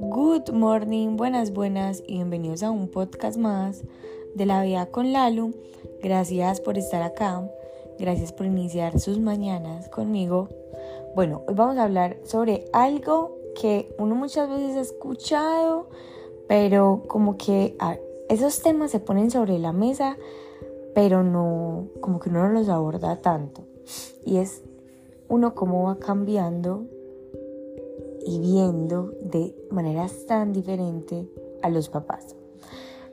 Good morning, buenas, buenas y bienvenidos a un podcast más de la vida con Lalu. Gracias por estar acá, gracias por iniciar sus mañanas conmigo. Bueno, hoy vamos a hablar sobre algo que uno muchas veces ha escuchado, pero como que esos temas se ponen sobre la mesa, pero no, como que uno no los aborda tanto. Y es uno cómo va cambiando y viendo de maneras tan diferentes a los papás.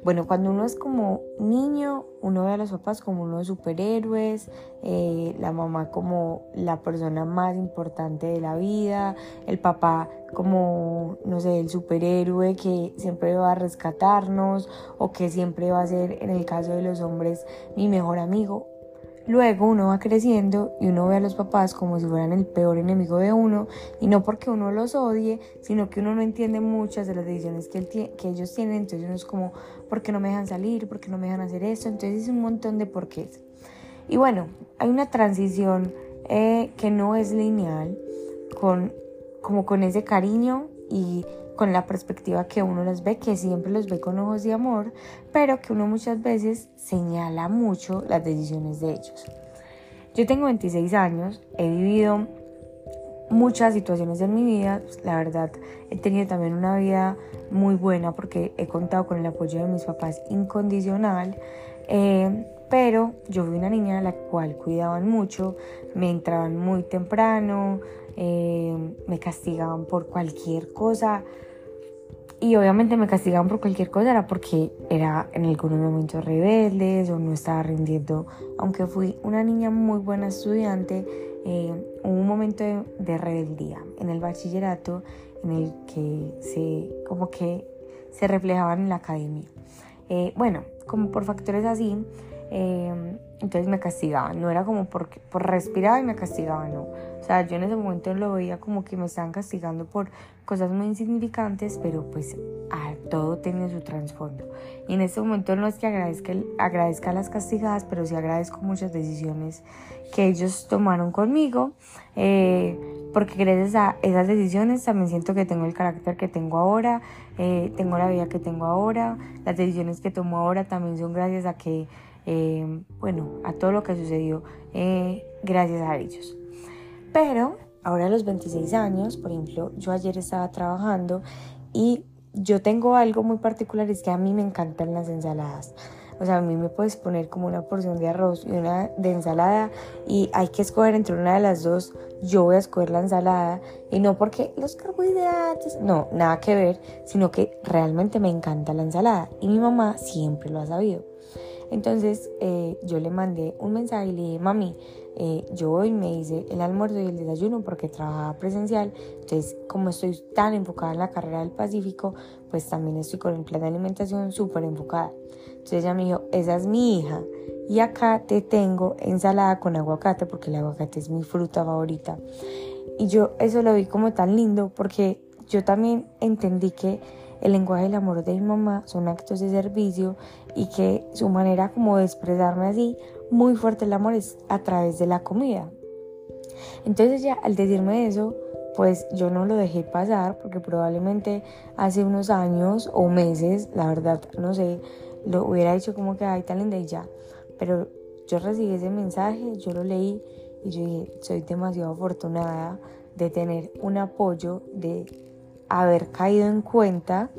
Bueno, cuando uno es como niño, uno ve a los papás como unos superhéroes, eh, la mamá como la persona más importante de la vida, el papá como, no sé, el superhéroe que siempre va a rescatarnos o que siempre va a ser, en el caso de los hombres, mi mejor amigo. Luego uno va creciendo y uno ve a los papás como si fueran el peor enemigo de uno y no porque uno los odie, sino que uno no entiende muchas de las decisiones que, que ellos tienen, entonces uno es como, ¿por qué no me dejan salir? ¿Por qué no me dejan hacer esto? Entonces es un montón de porqués. Y bueno, hay una transición eh, que no es lineal, con, como con ese cariño y con la perspectiva que uno los ve, que siempre los ve con ojos de amor, pero que uno muchas veces señala mucho las decisiones de ellos. Yo tengo 26 años, he vivido muchas situaciones en mi vida, la verdad he tenido también una vida muy buena porque he contado con el apoyo de mis papás incondicional, eh, pero yo fui una niña a la cual cuidaban mucho, me entraban muy temprano, eh, me castigaban por cualquier cosa, y obviamente me castigaban por cualquier cosa, era porque era en algunos momentos rebeldes o no estaba rindiendo. Aunque fui una niña muy buena estudiante, eh, hubo un momento de, rebeldía en el bachillerato en el que se, como que se reflejaban en la academia. Eh, bueno, como por factores así, eh, entonces me castigaban. No era como por, por respirar y me castigaban, no. O sea, yo en ese momento lo veía como que me estaban castigando por cosas muy insignificantes, pero pues a todo tiene su trasfondo. Y en este momento no es que agradezca, agradezca las castigadas, pero sí agradezco muchas decisiones que ellos tomaron conmigo, eh, porque gracias a esas decisiones también siento que tengo el carácter que tengo ahora, eh, tengo la vida que tengo ahora, las decisiones que tomo ahora también son gracias a que, eh, bueno, a todo lo que sucedió gracias a ellos. Pero ahora a los 26 años, por ejemplo, yo ayer estaba trabajando y yo tengo algo muy particular, es que a mí me encantan las ensaladas. O sea, a mí me puedes poner como una porción de arroz y una de ensalada y hay que escoger entre una de las dos. Yo voy a escoger la ensalada y no porque los carbohidratos, no, nada que ver, sino que realmente me encanta la ensalada y mi mamá siempre lo ha sabido. Entonces eh, yo le mandé un mensaje y le dije, mami, eh, yo hoy me hice el almuerzo y el desayuno porque trabajaba presencial. Entonces, como estoy tan enfocada en la carrera del Pacífico, pues también estoy con el plan de alimentación súper enfocada. Entonces ella me dijo, esa es mi hija. Y acá te tengo ensalada con aguacate porque el aguacate es mi fruta favorita. Y yo eso lo vi como tan lindo porque yo también entendí que el lenguaje del amor de mi mamá son actos de servicio y que su manera como de expresarme así muy fuerte el amor es a través de la comida. Entonces ya al decirme eso, pues yo no lo dejé pasar porque probablemente hace unos años o meses, la verdad, no sé, lo hubiera dicho como que ay linda y ya. Pero yo recibí ese mensaje, yo lo leí y yo dije, soy demasiado afortunada de tener un apoyo, de haber caído en cuenta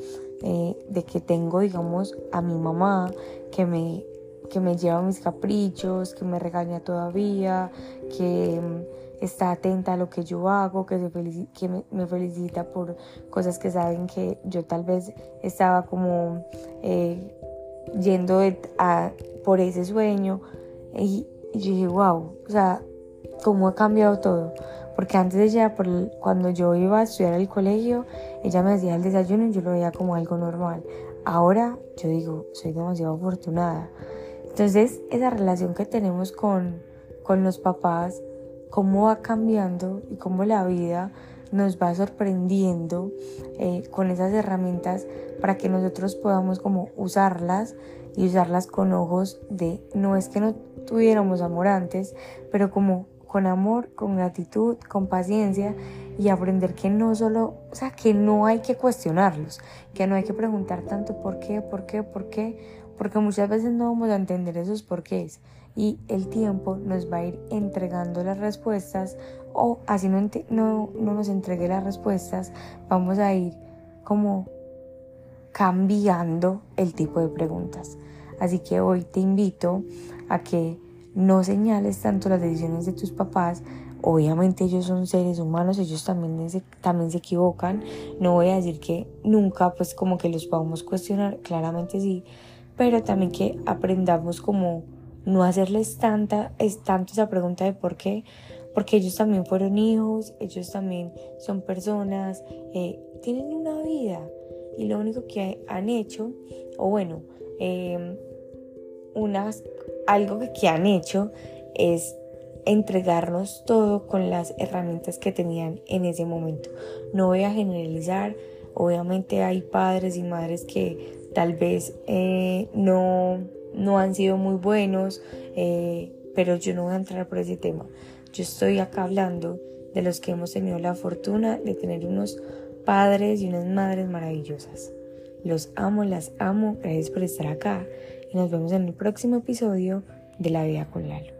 eh, de que tengo, digamos, a mi mamá que me que me lleva mis caprichos, que me regaña todavía, que mm, está atenta a lo que yo hago, que, me, felicita por cosas que saben que yo tal vez estaba como eh, yendo a, por ese sueño. Y, yo dije, wow, o sea, cómo ha cambiado todo. Porque antes ella, por, cuando yo iba a estudiar al colegio, ella me hacía el desayuno y yo lo veía como algo normal. Ahora yo digo, soy demasiado afortunada entonces, esa relación que tenemos con, con los papás, cómo va cambiando y cómo la vida nos va sorprendiendo eh, con esas herramientas para que nosotros podamos como usarlas y usarlas con ojos de no es que no tuviéramos amor antes, pero como con amor, con gratitud, con paciencia y aprender que no solo, o sea, que no hay que cuestionarlos, que no hay que preguntar tanto por qué, por qué, por qué, porque muchas veces no vamos a entender esos porqués y el tiempo nos va a ir entregando las respuestas o así no, no, no nos entregue las respuestas, vamos a ir como cambiando el tipo de preguntas. Así que hoy te invito a que no señales tanto las decisiones de tus papás. Obviamente ellos son seres humanos, ellos también se, también se equivocan. No voy a decir que nunca pues como que los podamos cuestionar, claramente sí, pero también que aprendamos como no hacerles tanta, es tanto esa pregunta de por qué, porque ellos también fueron hijos, ellos también son personas, eh, tienen una vida y lo único que han hecho, o bueno, em, unas, algo que, han hecho es entregarnos todo con las herramientas que tenían en ese momento. No voy a generalizar, obviamente hay padres y madres que tal vez eh, no, no han sido muy buenos, eh, pero yo no voy a entrar por ese tema. Yo estoy acá hablando de los que hemos tenido la fortuna de tener unos padres y unas madres maravillosas. Los amo, las amo, gracias por estar acá y nos vemos en el próximo episodio de La Vida con Lalo.